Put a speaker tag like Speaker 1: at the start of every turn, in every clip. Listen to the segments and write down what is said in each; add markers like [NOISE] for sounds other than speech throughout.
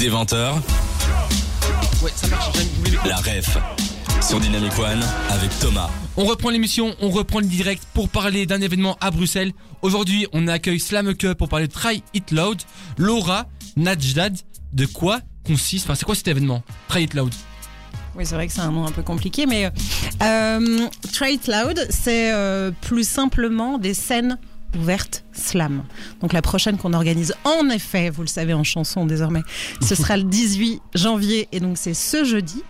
Speaker 1: Des 20h,
Speaker 2: Ouais, ça marche. j'aime- vous voulez les-
Speaker 1: la ref sur Dynamic One avec Thomas.
Speaker 2: On reprend l'émission, on reprend le direct pour parler d'un événement à Bruxelles. Aujourd'hui, on accueille Slam Cup pour parler de Try It Loud. Laura, Najdad, de quoi consiste, enfin c'est quoi cet événement Try It Loud?
Speaker 3: Oui, c'est vrai que c'est un nom un peu compliqué, mais euh, Try It Loud, c'est euh, plus simplement des scènes ouvertes slam. Donc la prochaine qu'on organise, en effet, vous le savez en chanson désormais, ce sera le 18 janvier, et donc c'est ce jeudi.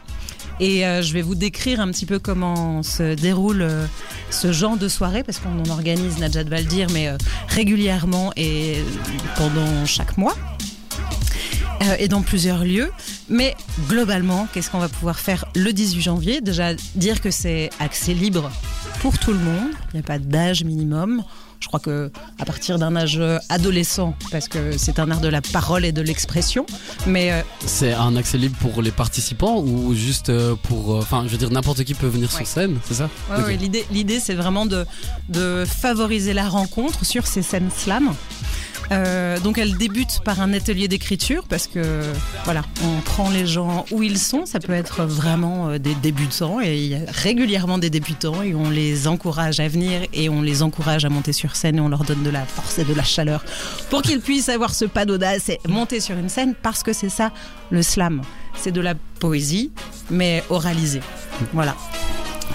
Speaker 3: Et euh, je vais vous décrire un petit peu comment se déroule euh, ce genre de soirée, parce qu'on en organise, Najat va le dire, mais euh, régulièrement et pendant chaque mois. Et dans plusieurs lieux. Mais globalement, qu'est-ce qu'on va pouvoir faire le 18 janvier? Déjà, dire que c'est accès libre pour tout le monde. Il n'y a pas d'âge minimum. Je crois que à partir d'un âge adolescent, parce que c'est un art de la parole et de l'expression. Mais euh,
Speaker 4: C'est un accès libre pour les participants ou juste euh, pour. euh, Enfin, je veux dire, n'importe qui peut venir
Speaker 3: Ouais.
Speaker 4: sur scène, c'est ça
Speaker 3: ouais, l'idée, l'idée, c'est vraiment de, de favoriser la rencontre sur ces scènes slam. Euh, donc elle débute par un atelier d'écriture parce que voilà, on prend les gens où ils sont. Ça peut être vraiment euh, des débutants et il y a régulièrement des débutants et on les encourage à venir et on les encourage à monter sur scène et on leur donne de la force et de la chaleur pour qu'ils puissent avoir ce pas d'audace et monter sur une scène parce que c'est ça le slam. C'est de la poésie mais oralisée. Voilà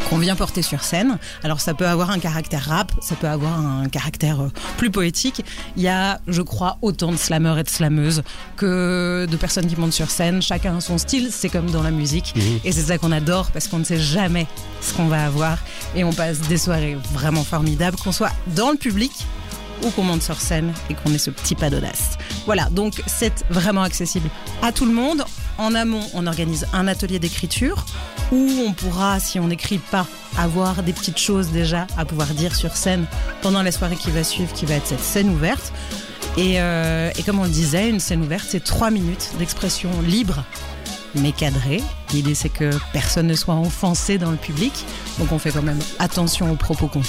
Speaker 3: qu'on vient porter sur scène. Alors ça peut avoir un caractère rap, ça peut avoir un caractère euh, plus poétique. Il y a, je crois, autant de slameurs et de slameuses que de personnes qui montent sur scène. Chacun a son style, c'est comme dans la musique.
Speaker 4: Mhm.
Speaker 3: Et c'est ça qu'on adore parce qu'on ne sait jamais ce qu'on va avoir. Et on passe des soirées vraiment formidables, qu'on soit dans le public ou qu'on monte sur scène et qu'on ait ce petit pas d'audace. Voilà, donc c'est vraiment accessible à tout le monde. En amont, on organise un atelier d'écriture où on pourra, si on n'écrit pas, avoir des petites choses déjà à pouvoir dire sur scène pendant la soirée qui va suivre, qui va être cette scène ouverte. Et, euh, comme on le disait, une scène ouverte, c'est trois minutes d'expression libre mais cadrée. L'idée, c'est que personne ne soit offensé dans le public. Donc on fait quand même attention aux propos qu'on.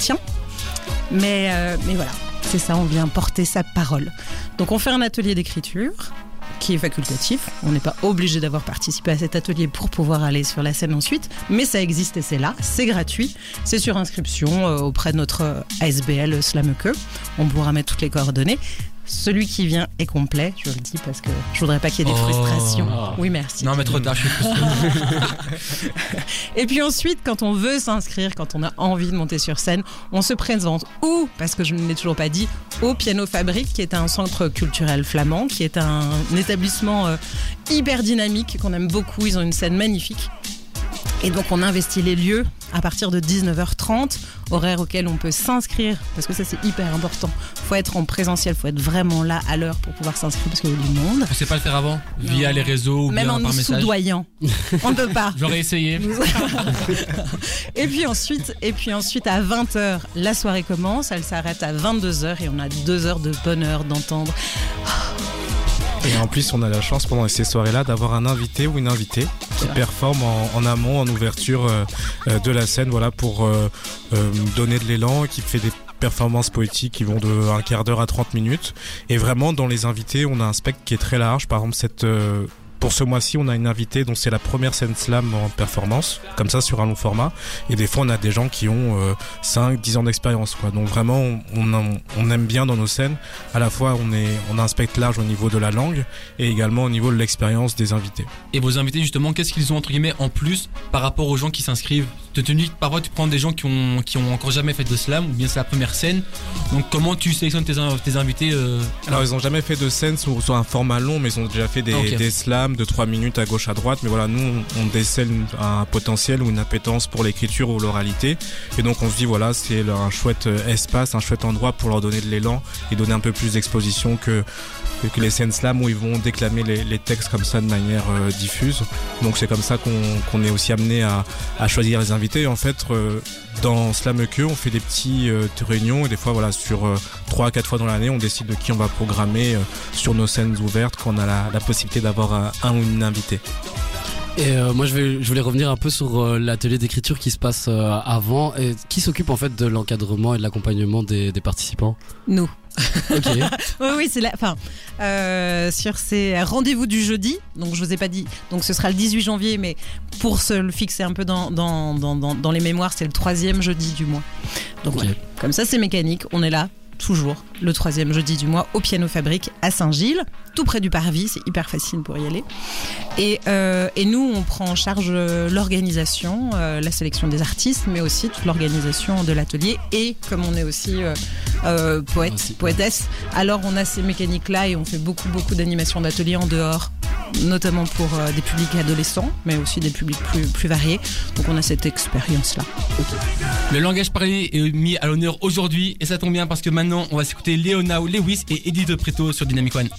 Speaker 3: Mais, euh, mais voilà, c'est ça, on vient porter sa parole. Donc on fait un atelier d'écriture qui est facultatif. On n'est pas obligé d'avoir participé à cet atelier pour pouvoir aller sur la scène ensuite, mais ça existe et c'est là, c'est gratuit, c'est sur inscription euh, auprès de notre euh, ASBL Slameke. On pourra mettre toutes les coordonnées. Celui qui vient est complet, je le dis parce que je voudrais pas qu'il y ait des
Speaker 2: Oh.
Speaker 3: frustrations. Oui, merci.
Speaker 2: Non mais trop tard, je suis. [LAUGHS]
Speaker 3: Et puis ensuite, quand on veut s'inscrire, quand on a envie de monter sur scène, on se présente où, parce que je ne l'ai toujours pas dit, au Piano Fabrique, qui est un centre culturel flamand, qui est un, établissement euh, hyper dynamique, qu'on aime beaucoup. Ils ont une scène magnifique. Et donc on investit les lieux à partir de 19h30, horaire auquel on peut s'inscrire, parce que ça c'est hyper important. faut être en présentiel, faut être vraiment là à l'heure pour pouvoir s'inscrire, parce qu'il y a du monde.
Speaker 2: On sait pas le faire avant? Via les réseaux ou
Speaker 3: Même
Speaker 2: bien
Speaker 3: en
Speaker 2: par
Speaker 3: nous
Speaker 2: message?
Speaker 3: soudoyant. on ne peut pas. [LAUGHS]
Speaker 2: J'aurais essayé. [LAUGHS]
Speaker 3: et puis ensuite, et puis ensuite à 20h, la soirée commence, elle s'arrête à 22h et on a deux heures de bonheur d'entendre.
Speaker 5: Et en plus, on a la chance pendant ces soirées-là d'avoir un invité ou une invitée qui performe en, en amont, en ouverture euh, euh, de la scène, voilà, pour euh, donner de l'élan, qui fait des performances poétiques qui vont de un quart d'heure à 30 minutes. Et vraiment, dans les invités, on a un spectre qui est très large. Par exemple, cette pour ce mois-ci, on a une invitée dont c'est la première scène slam en performance, comme ça sur un long format. Et des fois, on a des gens qui ont euh, 5, 10 ans d'expérience. Donc vraiment, on, aime bien dans nos scènes. À la fois, on, est, on a un large au niveau de la langue et également au niveau de l'expérience des invités.
Speaker 2: Et vos invités justement, qu'est-ce qu'ils ont entre en plus par rapport aux gens qui s'inscrivent De tenue, parfois tu prends des gens qui ont, qui ont encore jamais fait de slam ou bien c'est la première scène. Donc comment tu sélectionnes tes, in- tes invités euh,
Speaker 5: Alors, ils ont jamais fait de scène sur, sur un format long, mais ils ont déjà fait des,
Speaker 2: Ah,
Speaker 5: des slams de 3 minutes à gauche, à droite. Mais voilà, nous, on, on décèle un potentiel ou une appétence pour l'écriture ou l'oralité. Et donc, on se dit, voilà, c'est un chouette euh, espace, un chouette endroit pour leur donner de l'élan et donner un peu plus d'exposition que, que, les scènes slam où ils vont déclamer les, les textes comme ça de manière euh, diffuse. Donc, c'est comme ça qu'on est aussi amené à, à choisir les invités. Et en fait, euh, dans Slam Que, on fait des petits euh, réunions et des fois, voilà, sur euh, trois à quatre fois dans l'année, on décide de qui on va programmer euh, sur nos scènes ouvertes quand on a la, la possibilité d'avoir un, un ou une invitée.
Speaker 4: Et euh, moi, je, vais, je voulais revenir un peu sur euh, l'atelier d'écriture qui se passe euh, avant. Et qui s'occupe en fait de l'encadrement et de l'accompagnement des, des participants?
Speaker 3: Nous.
Speaker 4: Ok. [LAUGHS]
Speaker 3: Oui, oui, c'est la. Enfin, euh, sur ces rendez-vous du jeudi. Donc, je vous ai pas dit. Donc, ce sera le 18 janvier, mais pour se le fixer un peu dans, dans, dans, dans, dans les mémoires, c'est le troisième jeudi du mois. Donc, comme ça, c'est mécanique. On est là. Toujours le troisième jeudi du mois au Piano Fabrique à Saint-Gilles, tout près du Parvis, c'est hyper facile pour y aller. Et, euh, et nous, on prend en charge euh, l'organisation, euh, la sélection des artistes, mais aussi toute l'organisation de l'atelier. Et comme on est aussi euh, euh, poète, poétesse, alors on a ces mécaniques-là et on fait beaucoup, beaucoup d'animations d'ateliers en dehors, notamment pour euh, des publics adolescents, mais aussi des publics plus, plus variés. Donc on a cette expérience-là.
Speaker 2: Le langage parlé est mis à l'honneur aujourd'hui et ça tombe bien parce que maintenant on va s'écouter Léona Lewis et Eddie De Preto sur Dynamic One.